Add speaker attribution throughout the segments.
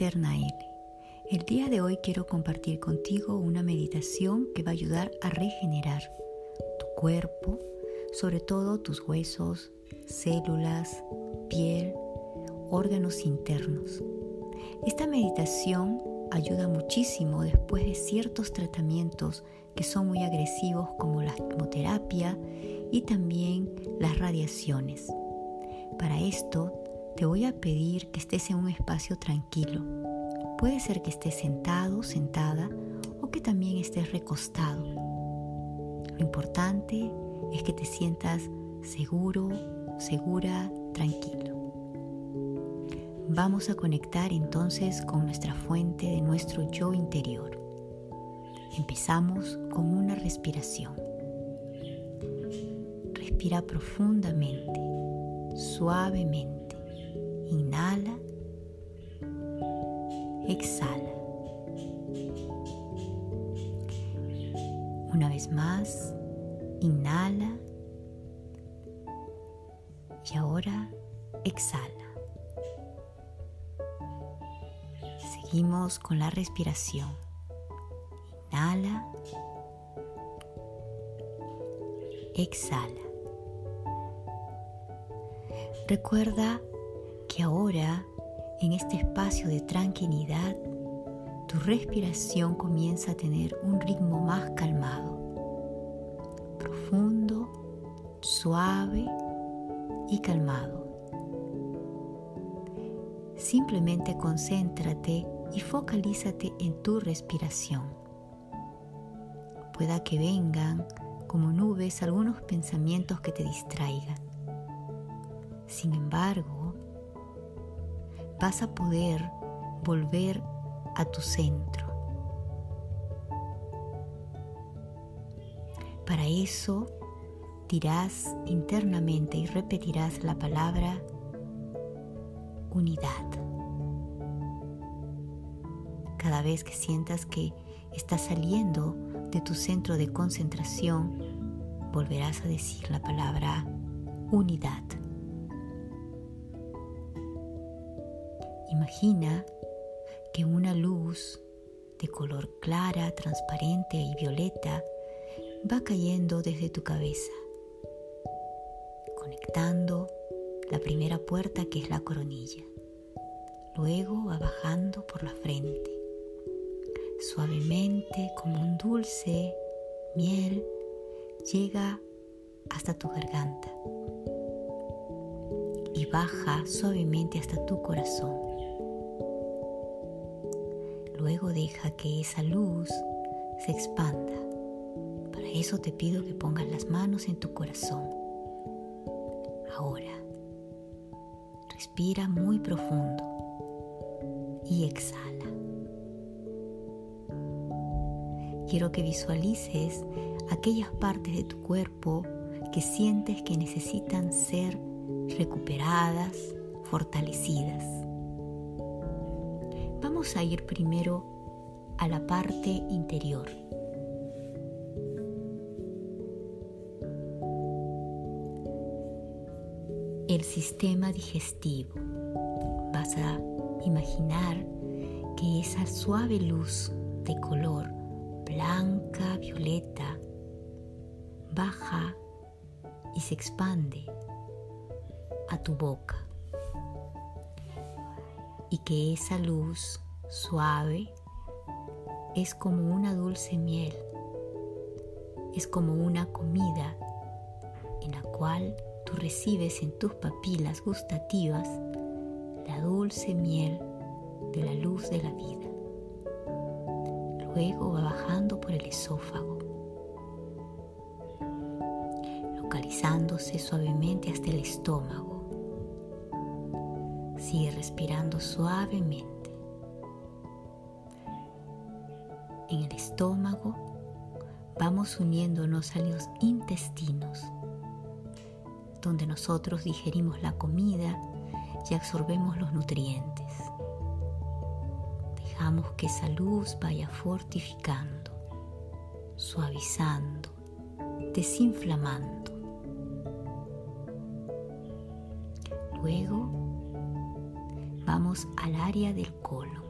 Speaker 1: El día de hoy quiero compartir contigo una meditación que va a ayudar a regenerar tu cuerpo, sobre todo tus huesos, células, piel, órganos internos. Esta meditación ayuda muchísimo después de ciertos tratamientos que son muy agresivos como la quimioterapia y también las radiaciones. Para esto te voy a pedir que estés en un espacio tranquilo. Puede ser que estés sentado, sentada o que también estés recostado. Lo importante es que te sientas seguro, segura, tranquilo. Vamos a conectar entonces con nuestra fuente de nuestro yo interior. Empezamos con una respiración. Respira profundamente, suavemente. Inhala. Exhala. Una vez más, inhala. Y ahora exhala. Seguimos con la respiración. Inhala. Exhala. Recuerda que ahora, en este espacio de tranquilidad, tu respiración comienza a tener un ritmo más calmado, profundo, suave y calmado. Simplemente concéntrate y focalízate en tu respiración. Pueda que vengan como nubes algunos pensamientos que te distraigan. Sin embargo, vas a poder volver a tu centro. Para eso dirás internamente y repetirás la palabra unidad. Cada vez que sientas que estás saliendo de tu centro de concentración, volverás a decir la palabra unidad. Imagina que una luz de color clara, transparente y violeta va cayendo desde tu cabeza, conectando la primera puerta que es la coronilla. Luego va bajando por la frente, suavemente como un dulce miel, llega hasta tu garganta y baja suavemente hasta tu corazón. Luego deja que esa luz se expanda. Para eso te pido que pongas las manos en tu corazón. Ahora, respira muy profundo y exhala. Quiero que visualices aquellas partes de tu cuerpo que sientes que necesitan ser recuperadas, fortalecidas. Vamos a ir primero a la parte interior. El sistema digestivo. Vas a imaginar que esa suave luz de color blanca, violeta, baja y se expande a tu boca y que esa luz suave es como una dulce miel, es como una comida en la cual tú recibes en tus papilas gustativas la dulce miel de la luz de la vida. Luego va bajando por el esófago, localizándose suavemente hasta el estómago Sigue respirando suavemente. Estómago vamos uniéndonos a los intestinos, donde nosotros digerimos la comida y absorbemos los nutrientes. Dejamos que esa luz vaya fortificando, suavizando, desinflamando. Luego vamos al área del colon.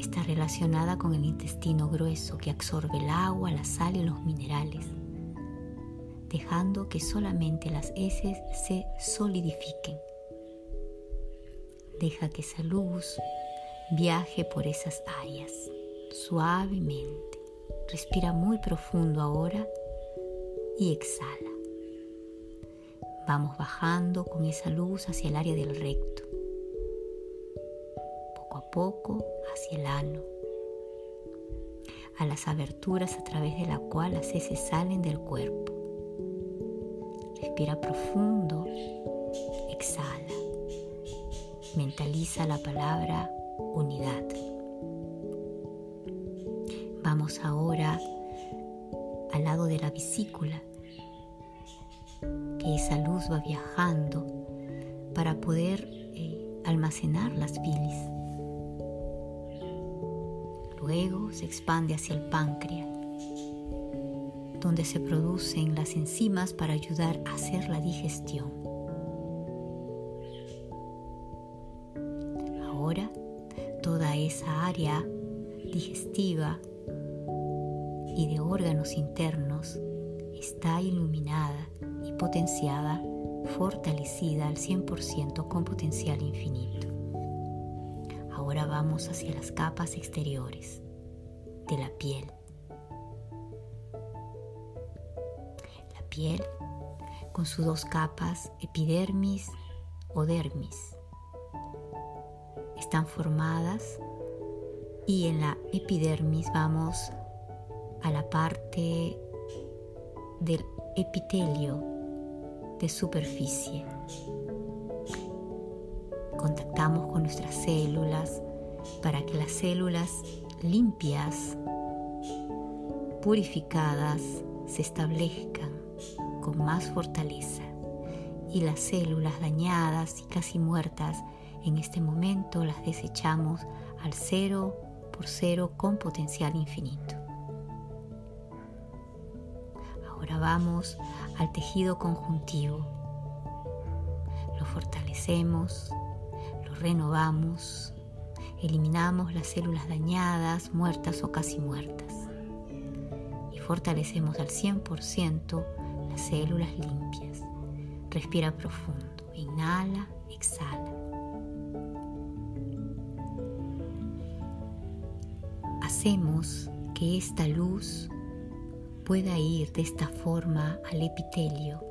Speaker 1: Está relacionada con el intestino grueso que absorbe el agua, la sal y los minerales, dejando que solamente las heces se solidifiquen. Deja que esa luz viaje por esas áreas suavemente. Respira muy profundo ahora y exhala. Vamos bajando con esa luz hacia el área del recto. A poco hacia el ano. A las aberturas a través de la cual las heces salen del cuerpo. Respira profundo. Exhala. Mentaliza la palabra unidad. Vamos ahora al lado de la vesícula que esa luz va viajando para poder eh, almacenar las bilis. Luego se expande hacia el páncreas, donde se producen las enzimas para ayudar a hacer la digestión. Ahora, toda esa área digestiva y de órganos internos está iluminada y potenciada, fortalecida al 100% con potencial infinito. Ahora vamos hacia las capas exteriores de la piel. La piel con sus dos capas, epidermis o dermis, están formadas y en la epidermis vamos a la parte del epitelio de superficie. Contactamos con nuestras células para que las células limpias, purificadas, se establezcan con más fortaleza y las células dañadas y casi muertas en este momento las desechamos al cero por cero con potencial infinito. Ahora vamos al tejido conjuntivo. Lo fortalecemos, renovamos, eliminamos las células dañadas, muertas o casi muertas. Y fortalecemos al 100% las células limpias. Respira profundo, inhala, exhala. Hacemos que esta luz pueda ir de esta forma al epitelio,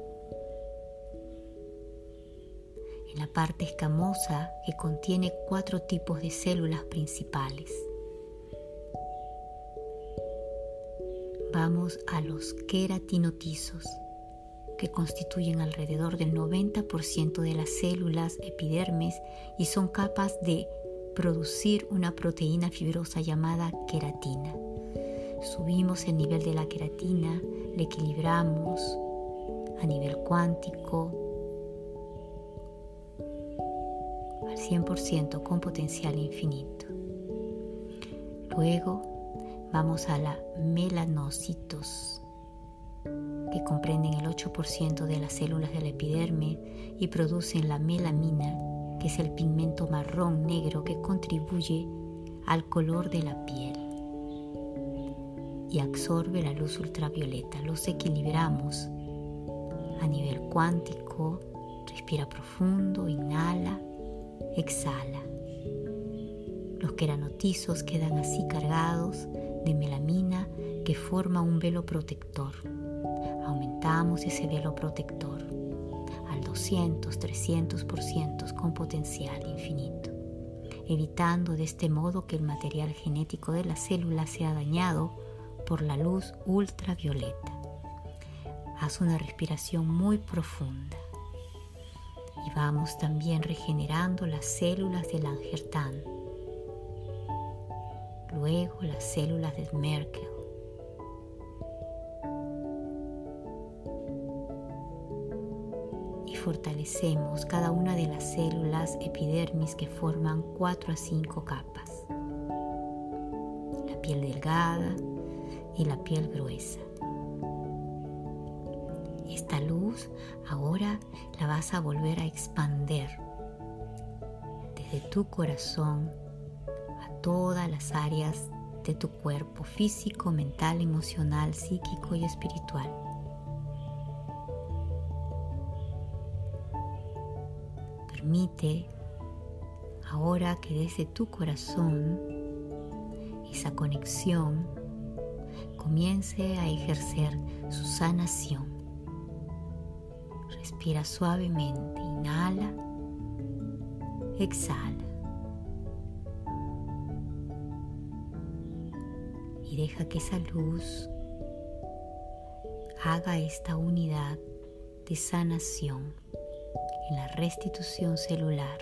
Speaker 1: en la parte escamosa que contiene cuatro tipos de células principales. Vamos a los queratinotizos, que constituyen alrededor del 90% de las células epidermes y son capaces de producir una proteína fibrosa llamada queratina subimos el nivel de la queratina, le equilibramos a nivel cuántico 100% con potencial infinito. Luego vamos a la melanocitos que comprenden el 8% de las células del epiderme y producen la melamina, que es el pigmento marrón negro que contribuye al color de la piel y absorbe la luz ultravioleta. Los equilibramos a nivel cuántico. Respira profundo, inhala, exhala. Los queranotizos quedan así cargados de melamina que forma un velo protector. Aumentamos ese velo protector al 200, 300% con potencial infinito, evitando de este modo que el material genético de la célula sea dañado por la luz ultravioleta. Haz una respiración muy profunda y vamos también regenerando las células del Langertán, luego las células de Merkel. Y fortalecemos cada una de las células epidermis que forman 4 a 5 capas. La piel delgada, y la piel gruesa. Esta luz ahora la vas a volver a expander desde tu corazón a todas las áreas de tu cuerpo físico, mental, emocional, psíquico y espiritual. Permite ahora que desde tu corazón esa conexión comience a ejercer su sanación. Respira suavemente, inhala, exhala. Y deja que esa luz haga esta unidad de sanación en la restitución celular,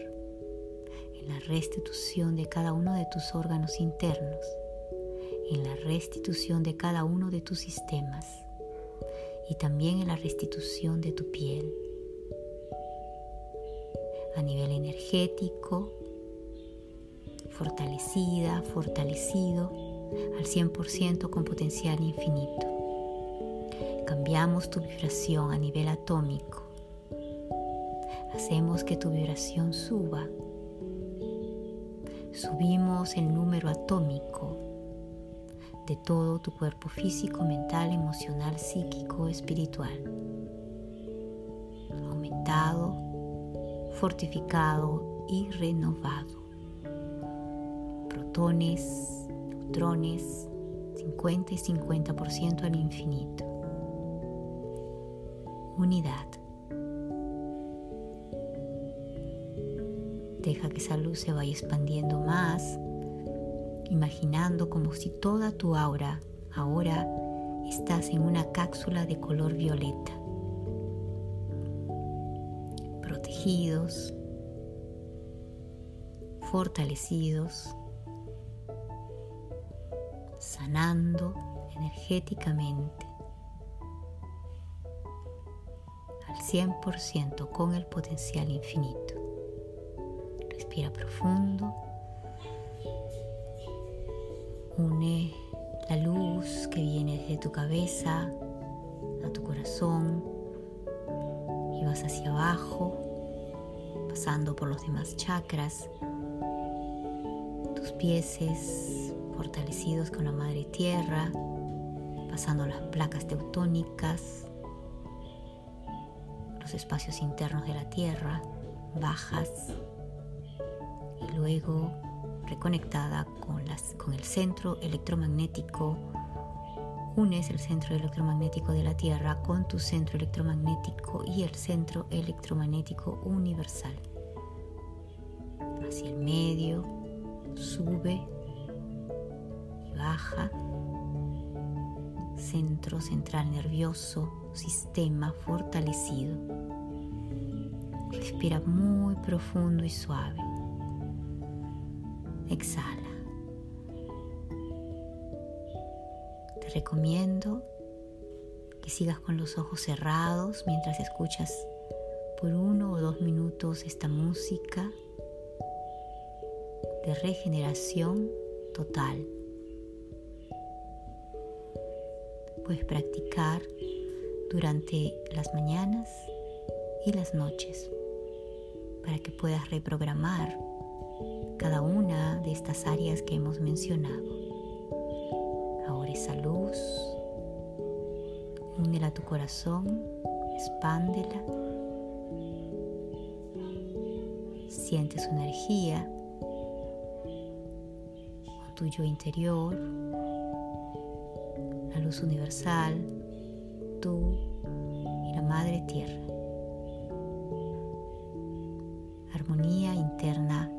Speaker 1: en la restitución de cada uno de tus órganos internos, en la restitución de cada uno de tus sistemas y también en la restitución de tu piel. A nivel energético, fortalecida, fortalecido al 100% con potencial infinito. Cambiamos tu vibración a nivel atómico. Hacemos que tu vibración suba. Subimos el número atómico de todo tu cuerpo físico, mental, emocional, psíquico, espiritual. Aumentado, fortificado y renovado. Protones, neutrones, 50 y 50% al infinito. Unidad. Deja que esa luz se vaya expandiendo más imaginando como si toda tu aura ahora estás en una cápsula de color violeta, protegidos, fortalecidos, sanando energéticamente al 100% con el potencial infinito. Respira profundo. Une la luz que viene desde tu cabeza a tu corazón y vas hacia abajo, pasando por los demás chakras, tus pies fortalecidos con la madre tierra, pasando las placas teutónicas, los espacios internos de la tierra, bajas y luego reconectada con, las, con el centro electromagnético. Unes el centro electromagnético de la Tierra con tu centro electromagnético y el centro electromagnético universal. Hacia el medio, sube y baja. Centro central nervioso, sistema fortalecido. Respira muy profundo y suave. Exhala. Te recomiendo que sigas con los ojos cerrados mientras escuchas por uno o dos minutos esta música de regeneración total. Puedes practicar durante las mañanas y las noches para que puedas reprogramar cada una de estas áreas que hemos mencionado. Ahora esa luz, únela a tu corazón, expándela. Siente su energía con tu interior, la luz universal, tú y la Madre Tierra. Armonía interna